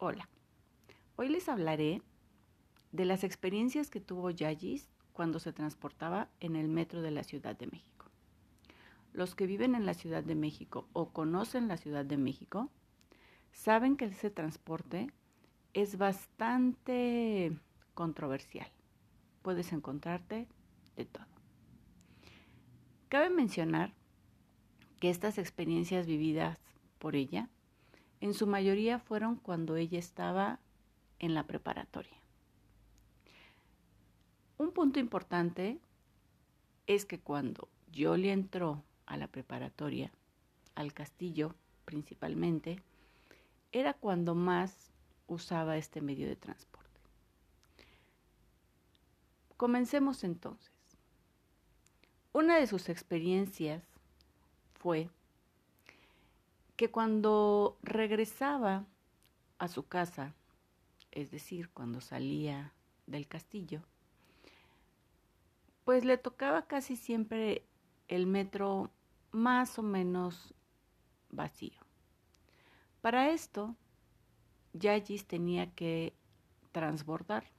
Hola, hoy les hablaré de las experiencias que tuvo Yayis cuando se transportaba en el metro de la Ciudad de México. Los que viven en la Ciudad de México o conocen la Ciudad de México saben que ese transporte es bastante controversial. Puedes encontrarte de todo. Cabe mencionar que estas experiencias vividas por ella en su mayoría fueron cuando ella estaba en la preparatoria. Un punto importante es que cuando Yoli entró a la preparatoria, al castillo principalmente, era cuando más usaba este medio de transporte. Comencemos entonces. Una de sus experiencias fue que cuando regresaba a su casa, es decir, cuando salía del castillo, pues le tocaba casi siempre el metro más o menos vacío. Para esto, Yayis tenía que transbordar.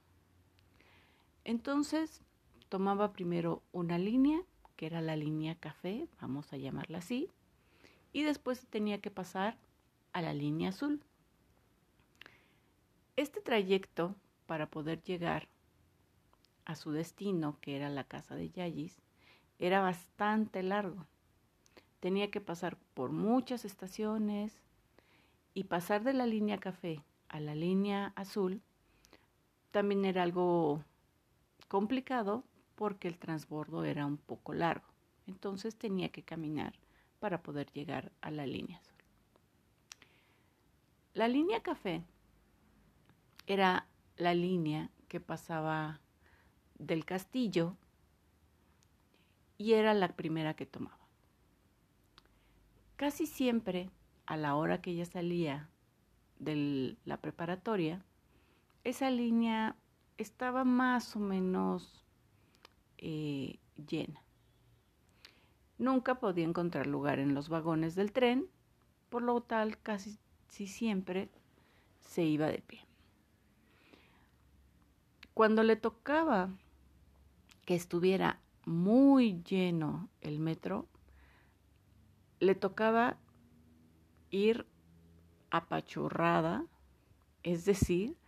Entonces, tomaba primero una línea, que era la línea café, vamos a llamarla así, y después tenía que pasar a la línea azul. Este trayecto para poder llegar a su destino, que era la casa de Yayis, era bastante largo. Tenía que pasar por muchas estaciones y pasar de la línea café a la línea azul también era algo complicado porque el transbordo era un poco largo. Entonces tenía que caminar para poder llegar a la línea azul. La línea café era la línea que pasaba del castillo y era la primera que tomaba. Casi siempre, a la hora que ella salía de la preparatoria, esa línea estaba más o menos eh, llena. Nunca podía encontrar lugar en los vagones del tren, por lo tal casi siempre se iba de pie. Cuando le tocaba que estuviera muy lleno el metro, le tocaba ir apachurrada, es decir,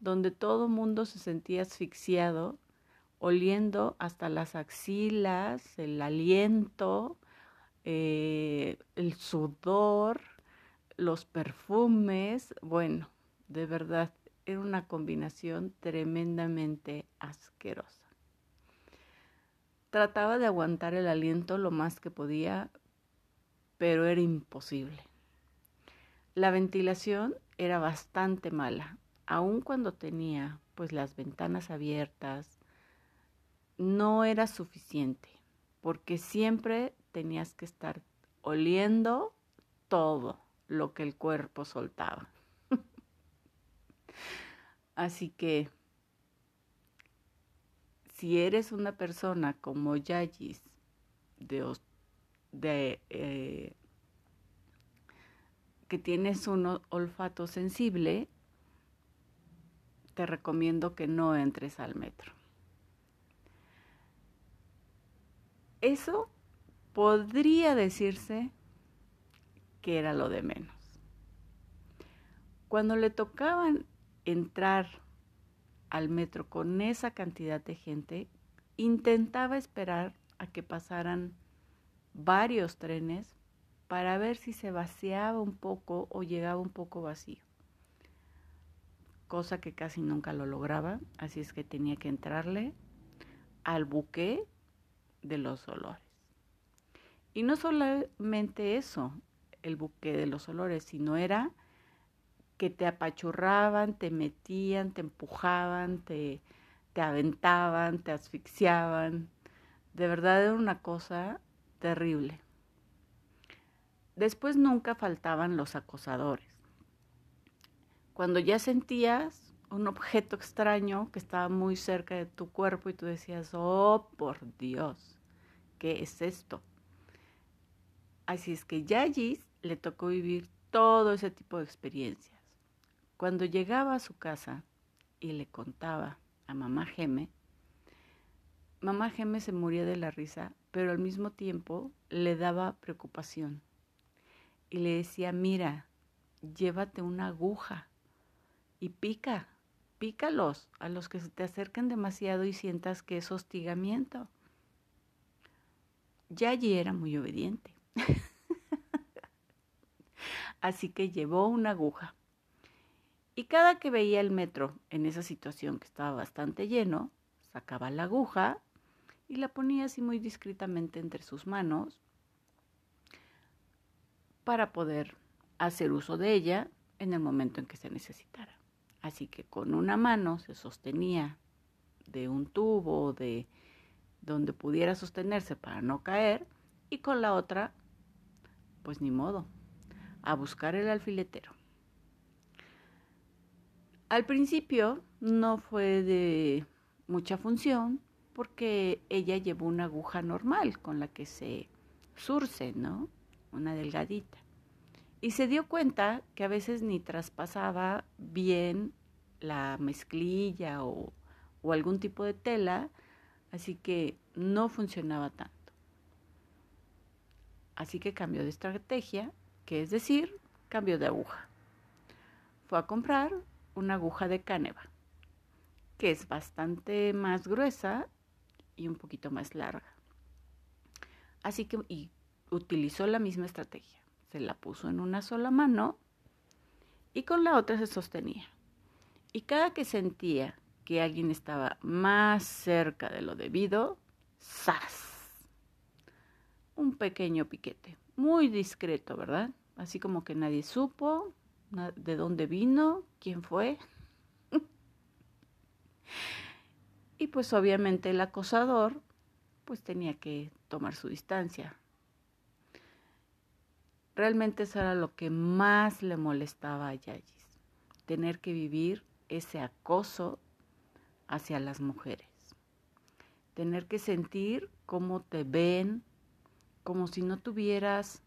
donde todo mundo se sentía asfixiado oliendo hasta las axilas, el aliento, eh, el sudor, los perfumes. Bueno, de verdad, era una combinación tremendamente asquerosa. Trataba de aguantar el aliento lo más que podía, pero era imposible. La ventilación era bastante mala, aun cuando tenía pues las ventanas abiertas, no era suficiente, porque siempre tenías que estar oliendo todo lo que el cuerpo soltaba. Así que si eres una persona como Yayis, de, de eh, que tienes un olfato sensible, te recomiendo que no entres al metro. Eso podría decirse que era lo de menos. Cuando le tocaban entrar al metro con esa cantidad de gente, intentaba esperar a que pasaran varios trenes para ver si se vaciaba un poco o llegaba un poco vacío. Cosa que casi nunca lo lograba, así es que tenía que entrarle al buque de los olores. Y no solamente eso, el buque de los olores, sino era que te apachurraban, te metían, te empujaban, te, te aventaban, te asfixiaban. De verdad era una cosa terrible. Después nunca faltaban los acosadores. Cuando ya sentías un objeto extraño que estaba muy cerca de tu cuerpo y tú decías, oh, por Dios, ¿qué es esto? Así es que Yayis le tocó vivir todo ese tipo de experiencias. Cuando llegaba a su casa y le contaba a mamá Geme, mamá Geme se moría de la risa, pero al mismo tiempo le daba preocupación. Y le decía, mira, llévate una aguja y pica, pícalos a los que se te acerquen demasiado y sientas que es hostigamiento. Yayi era muy obediente. Así que llevó una aguja. Y cada que veía el metro en esa situación que estaba bastante lleno, sacaba la aguja y la ponía así muy discretamente entre sus manos para poder hacer uso de ella en el momento en que se necesitara. Así que con una mano se sostenía de un tubo de donde pudiera sostenerse para no caer y con la otra, pues ni modo, a buscar el alfiletero. Al principio no fue de mucha función porque ella llevó una aguja normal con la que se surce, ¿no? Una delgadita. Y se dio cuenta que a veces ni traspasaba bien la mezclilla o, o algún tipo de tela, así que no funcionaba tanto. Así que cambió de estrategia, que es decir, cambió de aguja. Fue a comprar una aguja de caneva, que es bastante más gruesa y un poquito más larga. Así que y utilizó la misma estrategia. Se la puso en una sola mano y con la otra se sostenía. Y cada que sentía que alguien estaba más cerca de lo debido, ¡zas! Un pequeño piquete, muy discreto, ¿verdad? Así como que nadie supo de dónde vino, quién fue. y pues obviamente el acosador pues tenía que tomar su distancia. Realmente eso era lo que más le molestaba a Yayis, tener que vivir ese acoso hacia las mujeres. Tener que sentir cómo te ven, como si no tuvieras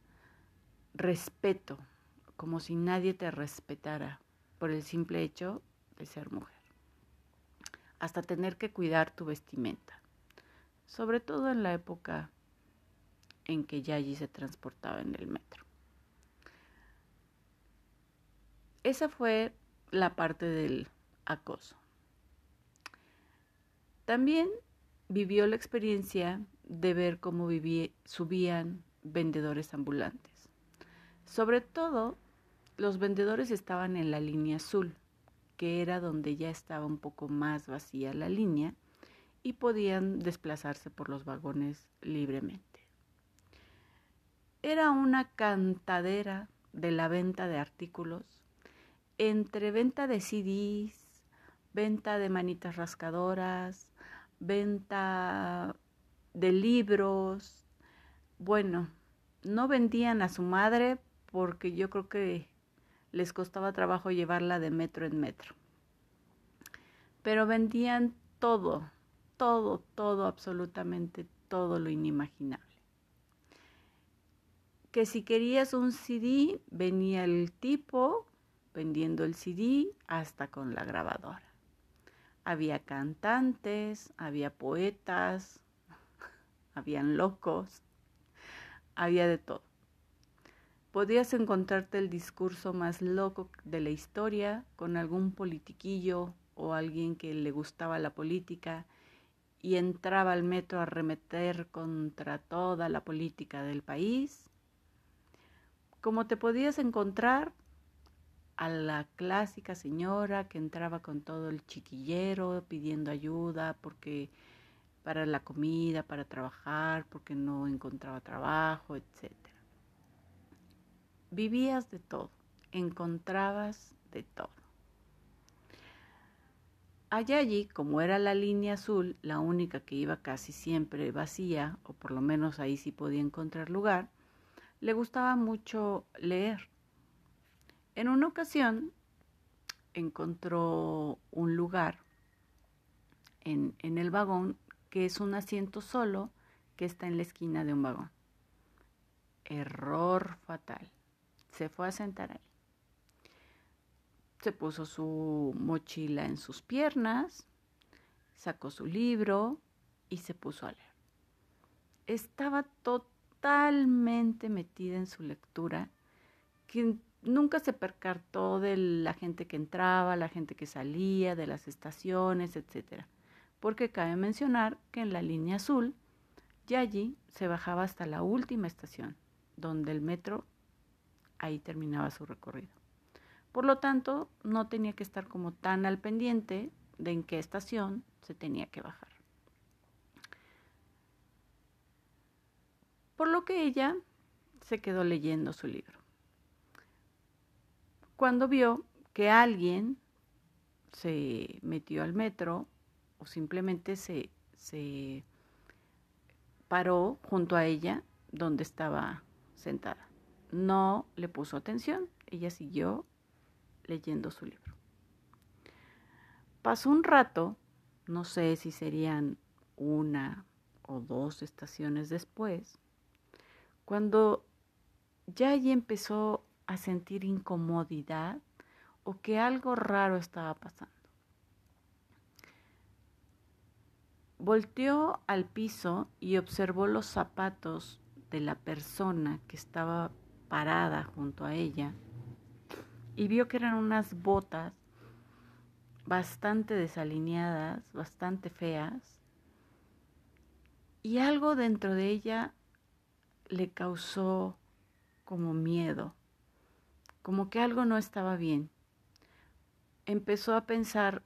respeto, como si nadie te respetara por el simple hecho de ser mujer. Hasta tener que cuidar tu vestimenta, sobre todo en la época en que Yayi se transportaba en el metro. Esa fue la parte del acoso. También vivió la experiencia de ver cómo subían vendedores ambulantes. Sobre todo, los vendedores estaban en la línea azul, que era donde ya estaba un poco más vacía la línea y podían desplazarse por los vagones libremente. Era una cantadera de la venta de artículos entre venta de CDs, venta de manitas rascadoras, venta de libros. Bueno, no vendían a su madre porque yo creo que les costaba trabajo llevarla de metro en metro. Pero vendían todo, todo, todo, absolutamente todo lo inimaginable. Que si querías un CD, venía el tipo vendiendo el CD hasta con la grabadora. Había cantantes, había poetas, habían locos, había de todo. Podías encontrarte el discurso más loco de la historia con algún politiquillo o alguien que le gustaba la política y entraba al metro a remeter contra toda la política del país. Como te podías encontrar a la clásica señora que entraba con todo el chiquillero pidiendo ayuda porque para la comida, para trabajar, porque no encontraba trabajo, etc. Vivías de todo, encontrabas de todo. Allá allí, como era la línea azul, la única que iba casi siempre vacía, o por lo menos ahí sí podía encontrar lugar, le gustaba mucho leer. En una ocasión encontró un lugar en, el vagón que es un asiento solo que está en la esquina de un vagón. Error fatal. Se fue a sentar ahí. se puso su mochila en sus piernas, sacó su libro y se puso a leer. Estaba totalmente metida en su lectura, que nunca se percató de la gente que entraba, la gente que salía, de las estaciones, etc. Porque cabe mencionar que en la línea azul, Yayi se bajaba hasta la última estación, donde el metro ahí terminaba su recorrido. Por lo tanto, no tenía que estar como tan al pendiente de en qué estación se tenía que bajar. Por lo que ella se quedó leyendo su libro. Cuando vio que alguien se metió al metro o simplemente se, se paró junto a ella donde estaba sentada. No le puso atención, ella siguió leyendo su libro. Pasó un rato, no sé si serían una o dos estaciones después, cuando ya allí empezó a sentir incomodidad o que algo raro estaba pasando. Volteó al piso y observó los zapatos de la persona que estaba parada junto a ella y vio que eran unas botas bastante desalineadas, bastante feas, y algo dentro de ella le causó como miedo, como que algo no estaba bien. Empezó a pensar,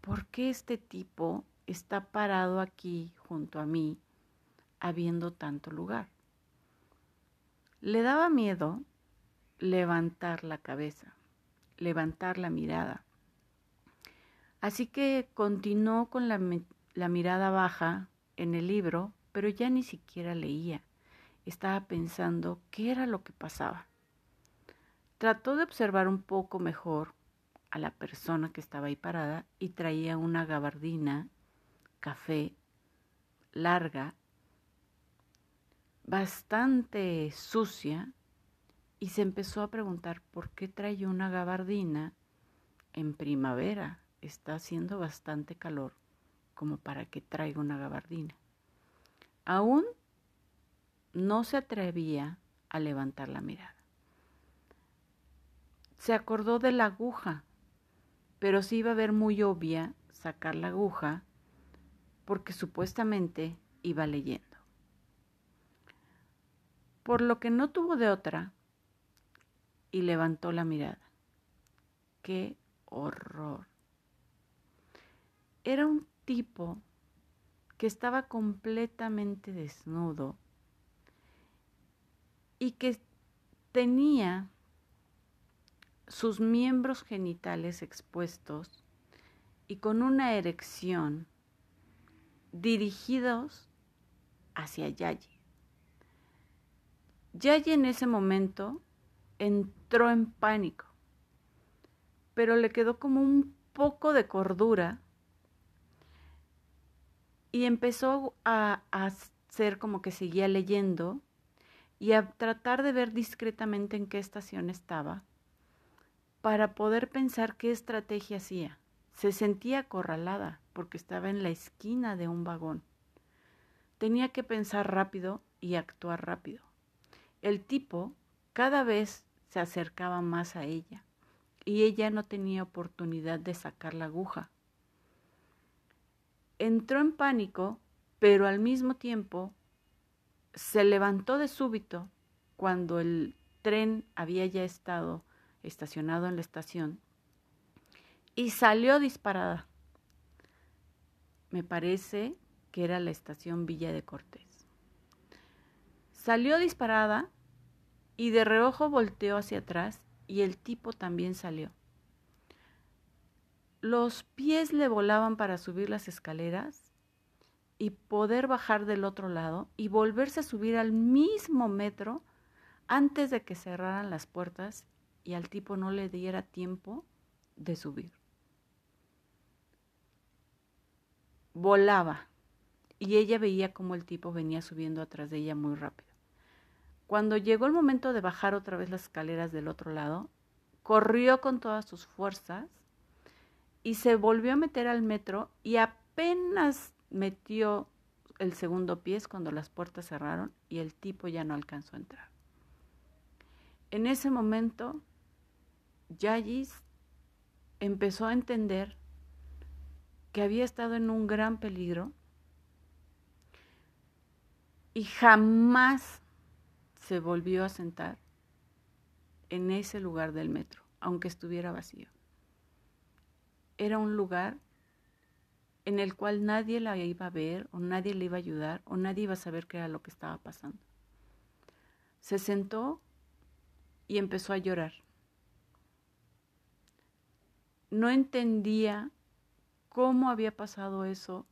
¿por qué este tipo está parado aquí junto a mí, habiendo tanto lugar? Le daba miedo levantar la cabeza, levantar la mirada. Así que continuó con la, la, mirada baja en el libro, pero ya ni siquiera leía. Estaba pensando qué era lo que pasaba. Trató de observar un poco mejor a la persona que estaba ahí parada y traía una gabardina café larga, bastante sucia, y se empezó a preguntar por qué trae una gabardina en primavera. Está haciendo bastante calor como para que traiga una gabardina. Aún no se atrevía a levantar la mirada. Se acordó de la aguja, pero sí iba a ver muy obvia sacar la aguja porque supuestamente iba leyendo. Por lo que no tuvo de otra, y levantó la mirada. ¡Qué horror! Era un tipo que estaba completamente desnudo y que tenía sus miembros genitales expuestos y con una erección dirigidos hacia Yayi. Yayi en ese momento entró en pánico, pero le quedó como un poco de cordura y empezó a, hacer como que seguía leyendo y a tratar de ver discretamente en qué estación estaba para poder pensar qué estrategia hacía. Se sentía acorralada porque estaba en la esquina de un vagón. Tenía que pensar rápido y actuar rápido. El tipo cada vez se acercaba más a ella y ella no tenía oportunidad de sacar la aguja. Entró en pánico, pero al mismo tiempo se levantó de súbito cuando el tren había ya estado estacionado en la estación y salió disparada. Me parece que era la estación Villa de Cortés. Salió disparada y de reojo volteó hacia atrás y el tipo también salió. Los pies le volaban para subir las escaleras y poder bajar del otro lado y volverse a subir al mismo metro antes de que cerraran las puertas y al tipo no le diera tiempo de subir. Volaba y ella veía cómo el tipo venía subiendo atrás de ella muy rápido. Cuando llegó el momento de bajar otra vez las escaleras del otro lado, corrió con todas sus fuerzas y se volvió a meter al metro y apenas metió el segundo pie cuando las puertas cerraron y el tipo ya no alcanzó a entrar. En ese momento, Yayis empezó a entender que había estado en un gran peligro y jamás se volvió a sentar en ese lugar del metro, aunque estuviera vacío. Era un lugar en el cual nadie la iba a ver o nadie le iba a ayudar o nadie iba a saber qué era lo que estaba pasando. Se sentó y empezó a llorar. No entendía cómo había pasado eso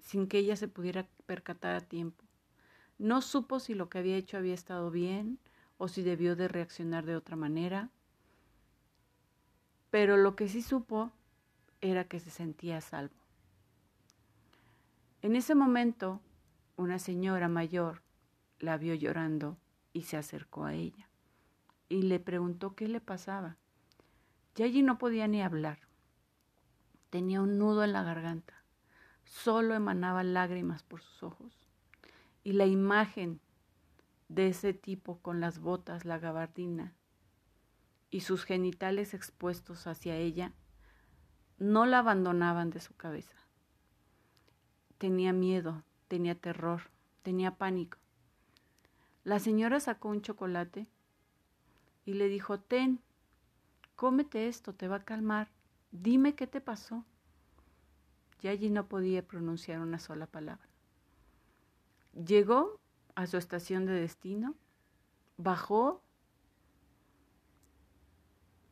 sin que ella se pudiera percatar a tiempo. No supo si lo que había hecho había estado bien o si debió de reaccionar de otra manera, pero lo que sí supo era que se sentía salvo. En ese momento, una señora mayor la vio llorando y se acercó a ella y le preguntó qué le pasaba. Allí no podía ni hablar. Tenía un nudo en la garganta. Solo emanaba lágrimas por sus ojos. Y la imagen de ese tipo con las botas, la gabardina y sus genitales expuestos hacia ella no la abandonaban de su cabeza. Tenía miedo, tenía terror, tenía pánico. La señora sacó un chocolate y le dijo, ten, cómete esto, te va a calmar, dime qué te pasó. Y allí no podía pronunciar una sola palabra. Llegó a su estación de destino, bajó,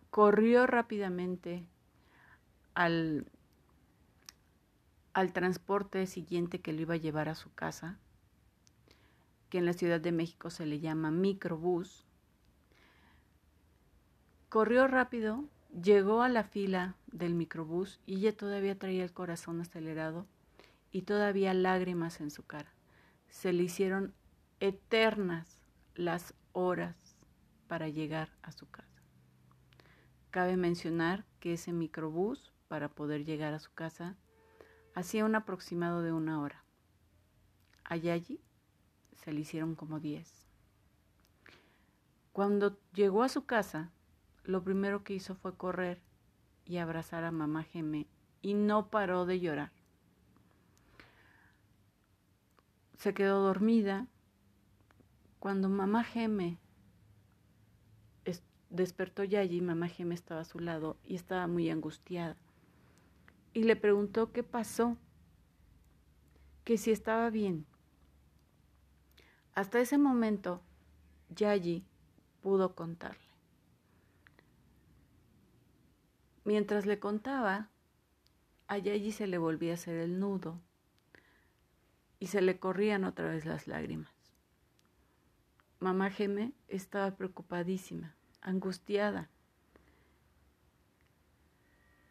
corrió rápidamente al, al transporte siguiente que lo iba a llevar a su casa, que en la Ciudad de México se le llama microbús. Corrió rápido, llegó a la fila del microbús y ella todavía traía el corazón acelerado y todavía lágrimas en su cara. Se le hicieron eternas las horas para llegar a su casa. Cabe mencionar que ese microbús, para poder llegar a su casa, hacía un aproximado de una hora. Allá allí se le hicieron como diez. Cuando llegó a su casa, lo primero que hizo fue correr y abrazar a mamá Geme y no paró de llorar. Se quedó dormida cuando mamá Geme despertó ya allí, mamá Geme estaba a su lado y estaba muy angustiada. Y le preguntó qué pasó, que si estaba bien. Hasta ese momento, Yayi pudo contarle. Mientras le contaba, a Yayi se le volvía a hacer el nudo y se le corrían otra vez las lágrimas. Mamá Geme estaba preocupadísima, angustiada.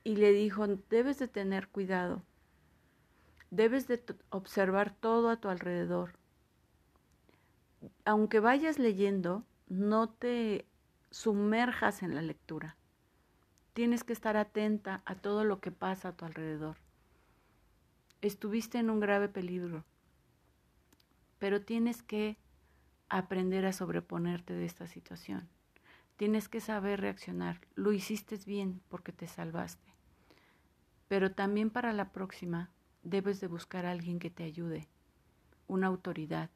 Y le dijo, debes de tener cuidado, debes de observar todo a tu alrededor. Aunque vayas leyendo, no te sumerjas en la lectura. Tienes que estar atenta a todo lo que pasa a tu alrededor. Estuviste en un grave peligro, pero tienes que aprender a sobreponerte de esta situación. Tienes que saber reaccionar. Lo hiciste bien porque te salvaste. Pero también para la próxima debes de buscar a alguien que te ayude, una autoridad,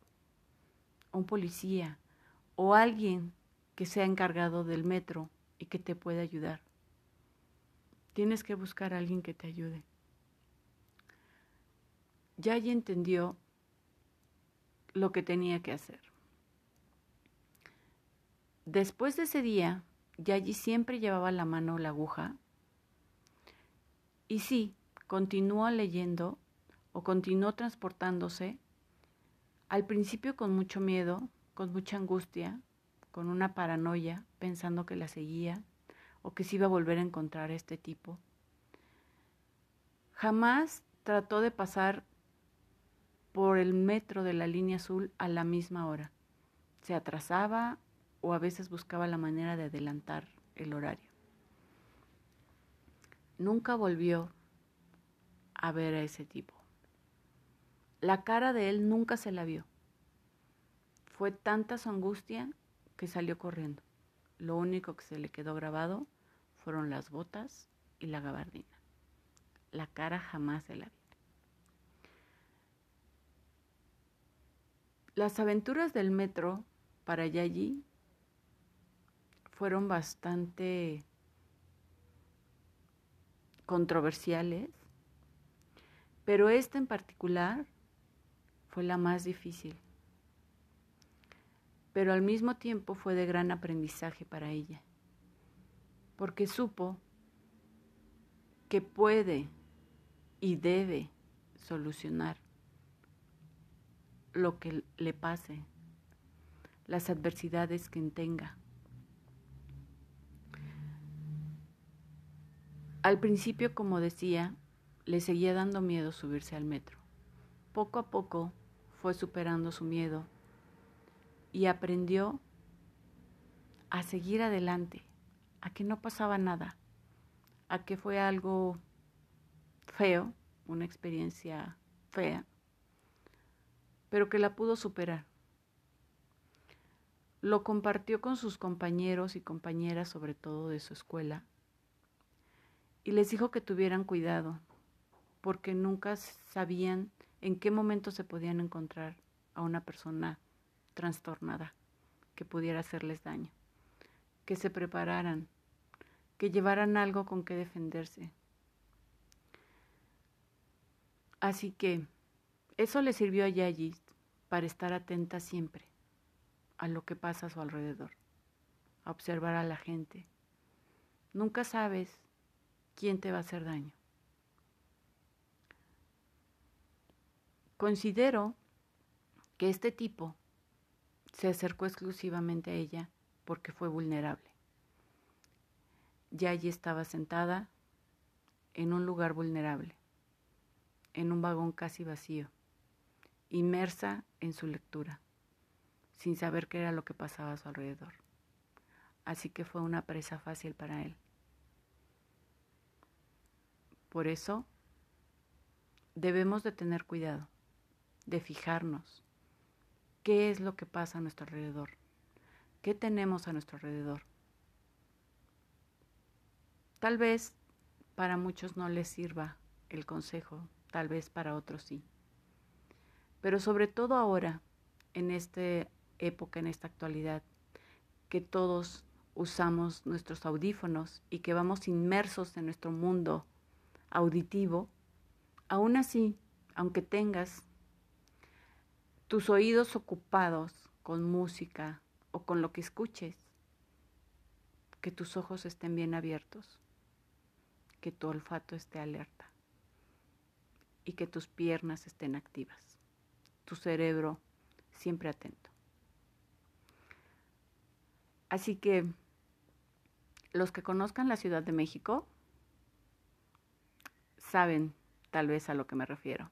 un policía o alguien que sea encargado del metro y que te pueda ayudar. Tienes que buscar a alguien que te ayude. Ya entendió lo que tenía que hacer. Después de ese día, Yayi siempre llevaba la mano la aguja. Y sí, continuó leyendo o continuó transportándose, al principio con mucho miedo, con mucha angustia, con una paranoia, pensando que la seguía o que se iba a volver a encontrar a este tipo. Jamás trató de pasar por el metro de la línea azul a la misma hora. Se atrasaba o a veces buscaba la manera de adelantar el horario. nunca volvió a ver a ese tipo. La cara de él nunca se la vio. Fue tanta su angustia que salió corriendo. Lo único que se le quedó grabado fueron las botas y la gabardina. La cara jamás se la vio. Las aventuras del metro para Yayi fueron bastante controversiales, pero esta en particular fue la más difícil, pero al mismo tiempo fue de gran aprendizaje para ella, porque supo que puede y debe solucionar lo que le pase, las adversidades que tenga. Al principio, como decía, le seguía dando miedo subirse al metro. Poco a poco fue superando su miedo y aprendió a seguir adelante, a que no pasaba nada, a que fue algo feo, una experiencia fea, pero que la pudo superar. Lo compartió con sus compañeros y compañeras, sobre todo de su escuela, y les dijo que tuvieran cuidado, porque nunca sabían en qué momento se podían encontrar a una persona trastornada que pudiera hacerles daño, que se prepararan, que llevaran algo con que defenderse. Así que eso le sirvió a Yayi para estar atenta siempre a lo que pasa a su alrededor, a observar a la gente. Nunca sabes quién te va a hacer daño. Considero que este tipo se acercó exclusivamente a ella porque fue vulnerable. Ya allí estaba sentada en un lugar vulnerable, en un vagón casi vacío, inmersa en su lectura, sin saber qué era lo que pasaba a su alrededor. Así que fue una presa fácil para él. Por eso debemos de tener cuidado, de fijarnos qué es lo que pasa a nuestro alrededor, qué tenemos a nuestro alrededor. Tal vez para muchos no les sirva el consejo, tal vez para otros sí. Pero sobre todo ahora, en esta época, en esta actualidad, que todos usamos nuestros audífonos y que vamos inmersos en nuestro mundo auditivo, aún así, aunque tengas tus oídos ocupados con música o con lo que escuches, que tus ojos estén bien abiertos, que tu olfato esté alerta y que tus piernas estén activas, tu cerebro siempre atento. Así que los que conozcan la Ciudad de México, saben tal vez a lo que me refiero.